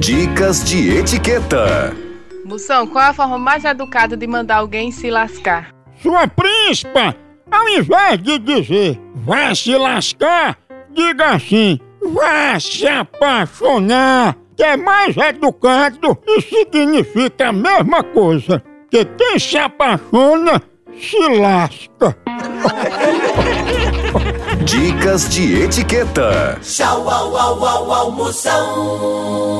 Dicas de etiqueta. Moção, qual é a forma mais educada de mandar alguém se lascar? Sua príncipa, ao invés de dizer vá se lascar, diga assim, vá se apaixonar, que é mais educado e significa a mesma coisa. Que quem se apaixona se lasca. Dicas de etiqueta. Tchau, au, au, au, au, Moção.